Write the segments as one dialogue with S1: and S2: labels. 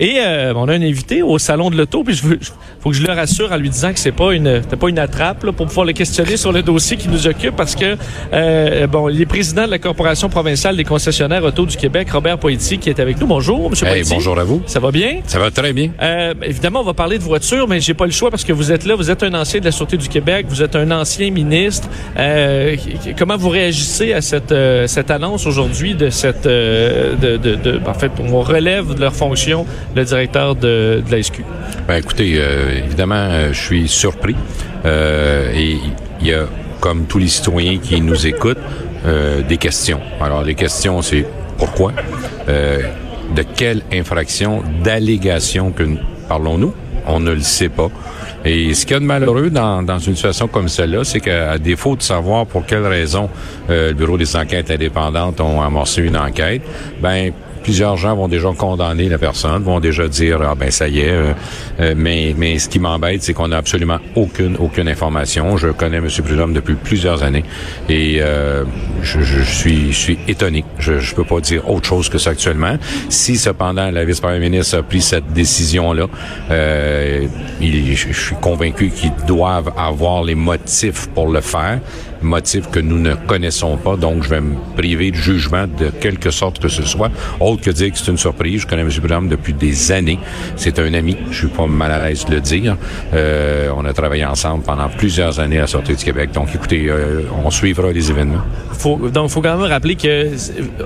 S1: Et euh, on a un invité au salon de l'auto, puis je veux, faut que je le rassure en lui disant que c'est pas une, c'est pas une attrape là, pour pouvoir le questionner sur le dossier qui nous occupe, parce que euh, bon, il est président de la corporation provinciale des concessionnaires auto du Québec, Robert Poitier, qui est avec nous. Bonjour, Monsieur
S2: hey, Bonjour à vous.
S1: Ça va bien?
S2: Ça va très bien.
S1: Euh, évidemment, on va parler de voitures, mais j'ai pas le choix parce que vous êtes là, vous êtes un ancien de la sûreté du Québec, vous êtes un ancien ministre. Euh, comment vous réagissez à cette euh, cette annonce aujourd'hui de cette euh, de, de, de, en fait, on relève de leur fonction le directeur de, de la?
S2: Ben, écoutez, euh, évidemment, euh, je suis surpris. Euh, et il y a, comme tous les citoyens qui nous écoutent, euh, des questions. Alors, les questions, c'est pourquoi? De quelle infraction, d'allégation que parlons-nous? On ne le sait pas. Et ce qu'il y a de malheureux dans, dans une situation comme celle-là, c'est qu'à défaut de savoir pour quelle raison euh, le Bureau des enquêtes indépendantes ont amorcé une enquête, ben plusieurs gens vont déjà condamner la personne, vont déjà dire ah ben ça y est. Euh, euh, mais mais ce qui m'embête, c'est qu'on n'a absolument aucune aucune information. Je connais M. Prudhomme depuis plusieurs années et euh, je, je, suis je suis étonné. Je je peux pas dire autre chose que ça actuellement. Si cependant la vice-première ministre a pris cette décision là, euh, il, je suis convaincu qu'ils doivent avoir les motifs pour le faire motifs que nous ne connaissons pas, donc je vais me priver de jugement de quelque sorte que ce soit, autre que dire que c'est une surprise. Je connais M. Bram depuis des années. C'est un ami, je suis pas mal à l'aise de le dire. Euh, on a travaillé ensemble pendant plusieurs années à la Sortie du Québec, donc écoutez, euh, on suivra les événements.
S1: Faut, donc, il faut quand même rappeler que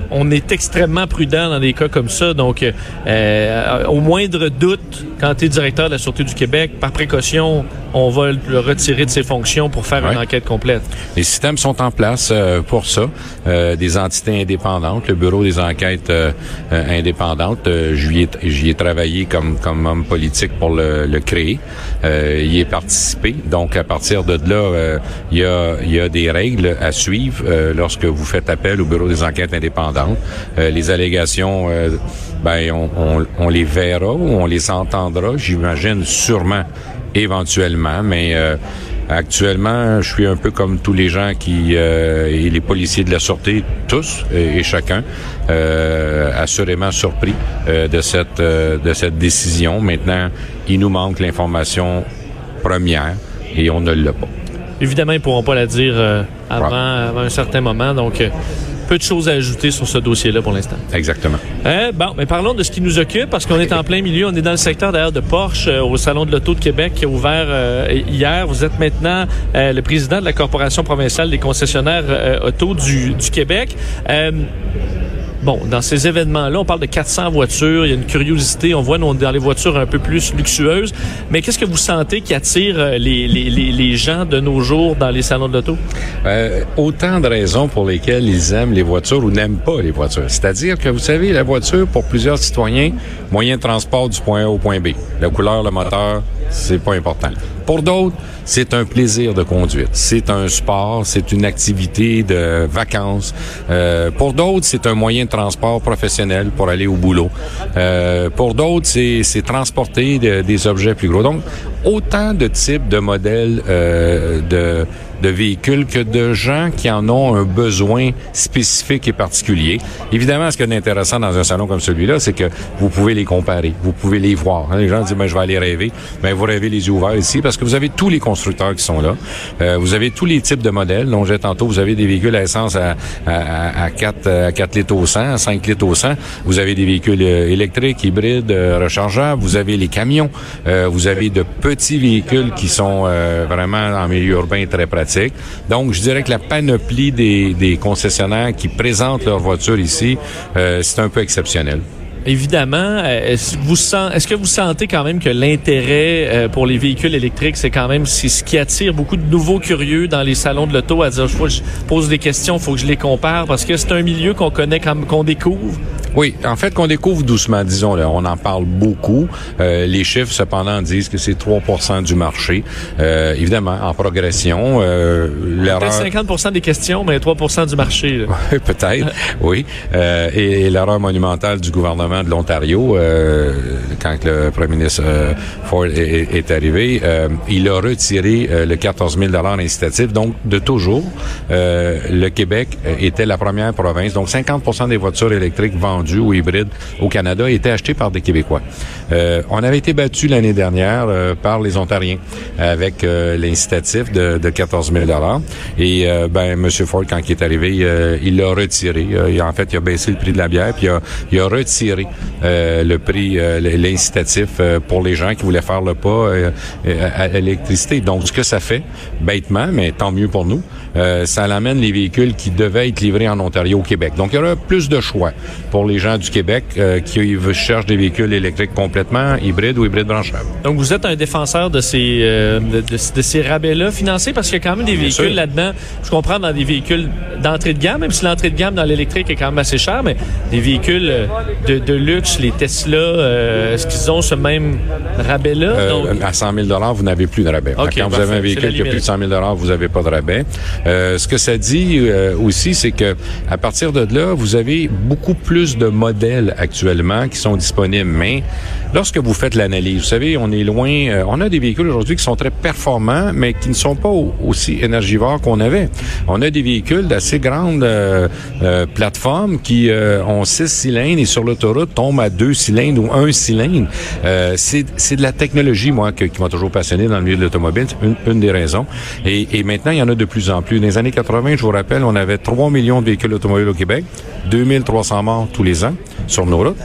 S1: on est extrêmement prudent dans des cas comme ça, donc euh, au moindre doute, quand tu es directeur de la Sûreté du Québec, par précaution, on va le retirer de ses fonctions pour faire
S2: Ouais.
S1: une enquête complète.
S2: Les systèmes sont en place euh, pour ça. Euh, des entités indépendantes, le bureau des enquêtes euh, euh, indépendantes, euh, j'y ai, j'y ai travaillé comme comme homme politique pour le, le créer. Y ai participé. Donc à partir de là, il y a y a des règles à suivre lorsque vous faites appel au bureau des enquêtes indépendantes. Les allégations, ben on, on, on les verra ou on les entendra. J'imagine sûrement éventuellement, mais euh, actuellement, je suis un peu comme tous les gens qui euh, et les policiers de la sûreté, tous et, et chacun, euh, assurément surpris euh, de cette euh, de cette décision. Maintenant, il nous manque l'information première et on ne l'a pas.
S1: Évidemment, ils pourront pas la dire euh, avant, avant un certain moment, donc euh, peu de choses à ajouter sur ce dossier-là pour l'instant.
S2: Exactement.
S1: Euh, bon, mais parlons de ce qui nous occupe, parce qu'on est en plein milieu. On est dans le secteur d'ailleurs de Porsche, euh, au Salon de l'Auto de Québec, qui a ouvert euh, hier. Vous êtes maintenant euh, le président de la Corporation provinciale des concessionnaires auto du, du Québec. Bon, dans ces événements-là, on parle de 400 voitures. Il y a une curiosité. On voit dans les voitures un peu plus luxueuses. Mais qu'est-ce que vous sentez qui attire euh, les, les, les, les gens de nos jours dans les salons de l'auto?
S2: Euh, autant de raisons pour lesquelles ils aiment les voitures ou n'aiment pas les voitures. C'est-à-dire que vous savez, la voiture, pour plusieurs citoyens, moyen de transport du point A au point B. La couleur, le moteur, c'est pas important. Pour d'autres, c'est un plaisir de conduite. C'est un sport, c'est une activité de vacances. Euh, pour d'autres, c'est un moyen de transport professionnel pour aller au boulot. Euh, pour d'autres, c'est, transporter de- des objets plus gros. Donc, autant de types de modèles euh, de de véhicules que de gens qui en ont un besoin spécifique et particulier. Évidemment, ce qui est intéressant dans un salon comme celui-là, c'est que vous pouvez les comparer, vous pouvez les voir. hein. Les gens disent, ben, je vais aller rêver. Ben, vous rêvez les yeux ouverts ici parce que vous avez tous les constructeurs qui sont là. Euh, vous avez tous les types de modèles. Donc, j'ai tantôt, vous avez des véhicules à essence à, à, à, 4, à 4 litres au 100, à 5 litres au 100. Vous avez des véhicules euh, électriques, hybrides, euh, rechargeables. Vous avez les camions. Euh, vous avez de petits véhicules qui sont euh, vraiment en milieu urbain très pratiques. Donc, je dirais que la panoplie des, des concessionnaires qui présentent leurs voitures ici, euh, c'est un peu exceptionnel.
S1: Évidemment, euh, est-ce, vous sent, est-ce que vous sentez quand même que l'intérêt euh, pour les véhicules électriques, c'est quand même c'est ce qui attire beaucoup de nouveaux curieux dans les salons de l'auto à dire, je, je pose des questions, faut que je les compare, parce que c'est un milieu qu'on connaît, qu'on découvre.
S2: Oui, en fait, qu'on découvre doucement, disons. Là, on en parle beaucoup. Euh, les chiffres, cependant, disent que c'est 3% du marché. Euh, évidemment, en progression. Euh,
S1: Peut-être 50% des questions, mais 3% du marché.
S2: Peut-être, oui. Euh, et, et l'erreur monumentale du gouvernement de l'Ontario, euh, quand le premier ministre euh, Ford est, est arrivé, il a retiré le 14 000 incitatif. Donc, de toujours, le Québec était la première province. Donc, 50% des voitures électriques vendues ou hybride au Canada était acheté par des Québécois. Euh, on avait été battu l'année dernière euh, par les Ontariens avec euh, l'incitatif de, de 14 000 Et ben, M. Ford, quand il est arrivé, il l'a retiré. en fait, il a baissé le prix de la bière, puis il a, il a retiré le prix, l'incitatif pour les gens qui voulaient faire le pas à, l'électricité. Donc, ce que ça fait, bêtement, mais tant mieux pour nous, ça l'amène les véhicules qui devaient être livrés en Ontario au Québec. Donc, il y aura plus de choix pour les gens du Québec euh, qui cherchent des véhicules électriques complètement hybrides ou hybrides branchables.
S1: Donc, vous êtes un défenseur de ces, euh, de, ces rabais-là financés parce qu'il y a quand même des véhicules là-dedans. Je comprends dans des véhicules d'entrée de gamme, même si l'entrée de gamme dans l'électrique est quand même assez cher, mais des véhicules euh, de, de luxe, les Tesla, est-ce qu'ils ont ce même rabais-là?
S2: à 100 000 vous n'avez plus de rabais. Quand vous avez un véhicule qui a plus de 100 000 vous n'avez pas de rabais. ce que ça dit aussi, c'est que à partir de là, vous avez beaucoup plus de modèles actuellement qui sont disponibles. Mais lorsque vous faites l'analyse, vous savez, on est loin. Euh, on a des véhicules aujourd'hui qui sont très performants, mais qui ne sont pas aussi énergivores qu'on avait. On a des véhicules d'assez grandes euh, euh, plateformes qui ont six cylindres et sur l'autoroute tombent à deux cylindres ou un cylindre. c'est de la technologie, moi, qui m'a toujours passionné dans le milieu de l'automobile. Une, une, des raisons. Et, et maintenant, il y en a de plus en plus. Dans les années 80, je vous rappelle, on avait 3 millions de véhicules automobiles au Québec, 2300 morts tous les ans sur nos routes.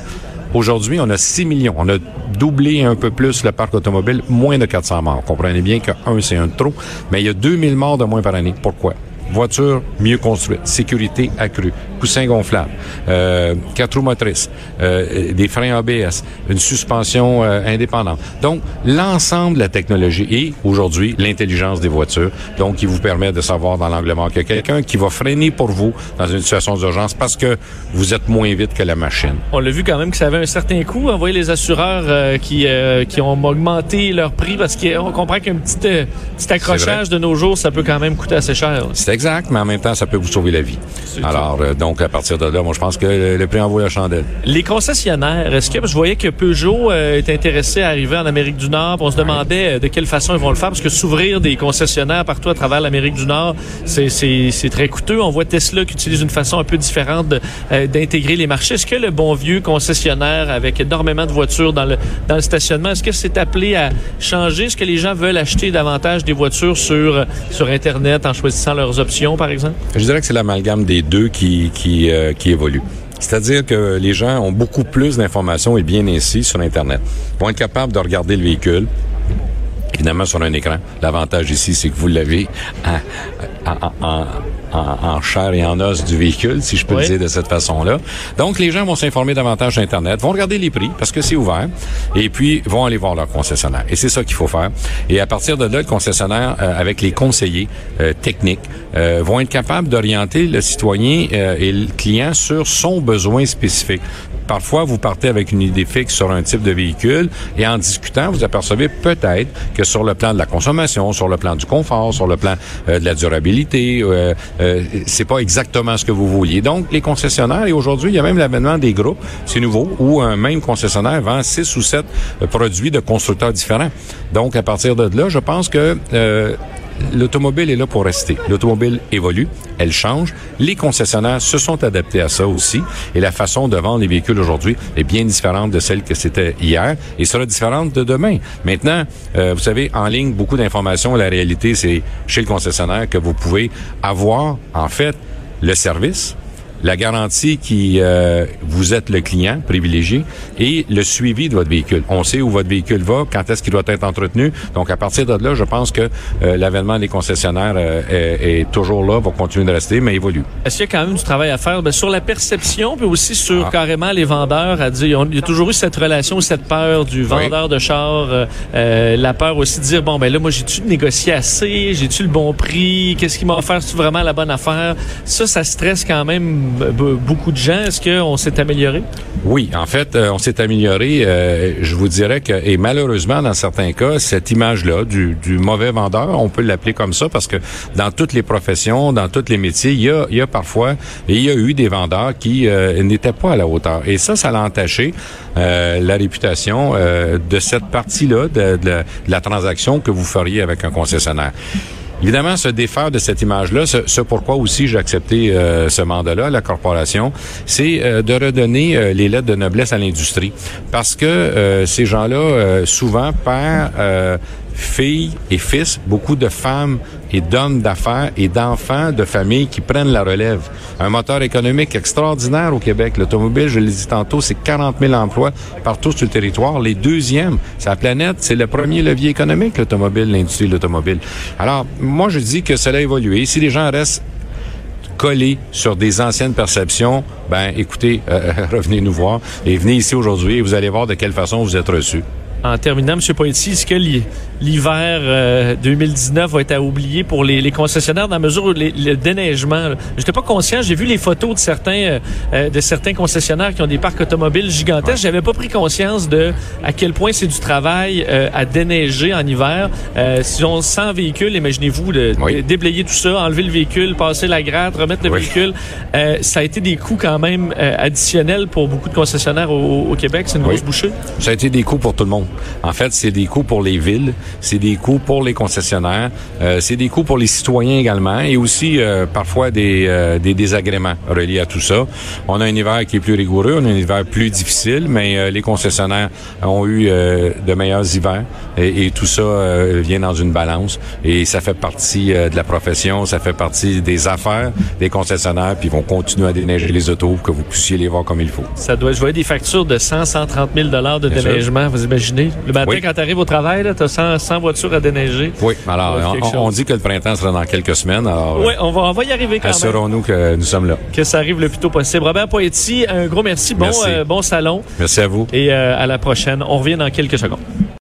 S2: Aujourd'hui, on a 6 millions. On a doublé un peu plus le parc automobile, moins de 400 morts. Comprenez bien que un, c'est un de trop, mais il y a 2000 morts de moins par année. Pourquoi? Voiture mieux construite, sécurité accrue, coussin gonflable, euh, quatre roues motrices, euh, des freins ABS, une suspension euh, indépendante. Donc, l'ensemble de la technologie et aujourd'hui l'intelligence des voitures, donc qui vous permet de savoir dans l'angle mort qu'il y a quelqu'un qui va freiner pour vous dans une situation d'urgence parce que vous êtes moins vite que la machine.
S1: On l'a vu quand même que ça avait un certain coût. Envoyer les assureurs euh, qui euh, qui ont augmenté leur prix parce qu'on comprend qu'un petit petit accrochage de nos jours, ça peut quand même coûter assez cher.
S2: Exact, mais en même temps, ça peut vous sauver la vie. Alors, euh, donc, à partir de là, moi, je pense que le, prix envoie la chandelle.
S1: Les concessionnaires, est-ce que je voyais que Peugeot euh, est intéressé à arriver en Amérique du Nord? On se demandait euh, de quelle façon ils vont le faire, parce que s'ouvrir des concessionnaires partout à travers l'Amérique du Nord, c'est très coûteux. On voit Tesla qui utilise une façon un peu différente d'intégrer les marchés. Est-ce que le bon vieux concessionnaire avec énormément de voitures dans le, dans le stationnement, est-ce que c'est appelé à changer? Est-ce que les gens veulent acheter davantage des voitures sur, sur Internet en choisissant leurs options?
S2: Je dirais que c'est l'amalgame des deux qui, qui, euh, qui évolue. C'est-à-dire que les gens ont beaucoup plus d'informations et bien ainsi sur Internet. Ils vont être capables de regarder le véhicule, évidemment sur un écran. L'avantage ici, c'est que vous l'avez en, chair et en os du véhicule, si je peux le dire de cette façon-là. Donc, les gens vont s'informer davantage sur Internet, vont regarder les prix parce que c'est ouvert, et puis vont aller voir leur concessionnaire. Et c'est ça qu'il faut faire. Et à partir de là, le concessionnaire, euh, avec les conseillers euh, techniques, euh, vont être capables d'orienter le citoyen et le client sur son besoin spécifique. Parfois, vous partez avec une idée fixe sur un type de véhicule et en discutant, vous apercevez peut-être que sur le plan de la consommation, sur le plan du confort, sur le plan de la durabilité, euh, c'est pas exactement ce que vous vouliez. Donc, les concessionnaires, et aujourd'hui, il y a même l'avènement des groupes, c'est nouveau, où un même concessionnaire vend six ou sept euh, produits de constructeurs différents. Donc, à partir de là, je pense que euh, l'automobile est là pour rester. L'automobile évolue, elle change. Les concessionnaires se sont adaptés à ça aussi. Et la façon de vendre les véhicules aujourd'hui est bien différente de celle que c'était hier et sera différente de demain. Maintenant, euh, vous savez, en ligne, beaucoup d'informations. La réalité, c'est chez le concessionnaire que vous pouvez avoir, en fait, le service, la garantie qui euh, vous êtes le client privilégié et le suivi de votre véhicule. On sait où votre véhicule va, quand est-ce qu'il doit être entretenu. Donc à partir de là, je pense que euh, l'avènement des concessionnaires euh, est, est, toujours là, va continuer de rester, mais évolue.
S1: Est-ce qu'il y a quand même du travail à faire? Ben, sur la perception, puis aussi sur ah. carrément les vendeurs à dire, il y a toujours eu cette relation, cette peur du vendeur oui. de char, euh, la peur aussi de dire bon ben là moi j'ai-tu négocié assez, j'ai-tu le bon prix, qu'est-ce qui m'a offert, c'est vraiment la bonne affaire? Ça, ça stresse quand même beaucoup de gens. Est-ce qu'on s'est amélioré?
S2: Oui, en fait, euh, on s'est amélioré. Euh, je vous dirais que, et malheureusement, dans certains cas, cette image-là du, du, mauvais vendeur, on peut l'appeler comme ça parce que dans toutes les professions, dans tous les métiers, il y a, il parfois, il y a eu des vendeurs qui euh, n'étaient pas à la hauteur. Et ça, ça l'a entaché la réputation de cette partie-là de, de la transaction que vous feriez avec un concessionnaire. Évidemment, se défaire de cette image-là, ce, ce, pourquoi aussi j'ai accepté euh, ce mandat-là, la corporation, c'est euh, de redonner euh, les lettres de noblesse à l'industrie. Parce que euh, ces gens-là, souvent, perdent filles et fils, beaucoup de femmes et d'hommes d'affaires et d'enfants de familles qui prennent la relève. Un moteur économique extraordinaire au Québec. L'automobile, je l'ai dit tantôt, c'est 40 000 emplois partout sur le territoire. Les deuxièmes, c'est la planète, c'est le premier levier économique, l'automobile, l'industrie de l'automobile. Alors, moi, je dis que cela a évolué. Si les gens restent collés sur des anciennes perceptions, ben écoutez, euh, revenez nous voir et venez ici aujourd'hui et vous allez voir de quelle façon vous êtes reçus.
S1: En terminant, M. Poitiers, est-ce que l'hiver euh, 2019 va être à oublier pour les, les concessionnaires dans la mesure où les, le déneigement, je n'étais pas conscient, j'ai vu les photos de certains euh, de certains concessionnaires qui ont des parcs automobiles gigantesques, ouais. j'avais pas pris conscience de à quel point c'est du travail euh, à déneiger en hiver. Euh, si on 100 véhicules, imaginez-vous de, oui. déblayer tout ça, enlever le véhicule, passer la gratte, remettre le oui. véhicule, euh, ça a été des coûts quand même additionnels pour beaucoup de concessionnaires au, au Québec, c'est une grosse
S2: oui.
S1: bouchée.
S2: Ça a été des coûts pour tout le monde. En fait, c'est des coûts pour les villes, c'est des coûts pour les concessionnaires, euh, c'est des coûts pour les citoyens également et aussi euh, parfois des, euh, des désagréments reliés à tout ça. On a un hiver qui est plus rigoureux, on a un hiver plus difficile, mais euh, les concessionnaires ont eu euh, de meilleurs hivers et, et tout ça euh, vient dans une balance et ça fait partie de la profession, ça fait partie des affaires des concessionnaires puis ils vont continuer à déneiger les autos pour que vous puissiez les voir comme il faut.
S1: Ça doit, je voyais des factures de 100, 130 000 dollars de déneigement, vous imaginez? Le matin, oui. quand tu arrives au travail, tu as 100, 100, voitures à déneiger.
S2: Oui, alors on, on, dit que le printemps sera dans quelques semaines. Alors,
S1: oui, on va, on va y arriver quand
S2: Assurons-nous que nous sommes là.
S1: Que ça arrive le plus tôt possible. Robert Poetti, un gros merci. Bon,
S2: merci.
S1: Euh, bon salon.
S2: Merci à vous.
S1: Et euh, à la prochaine. On revient dans quelques secondes.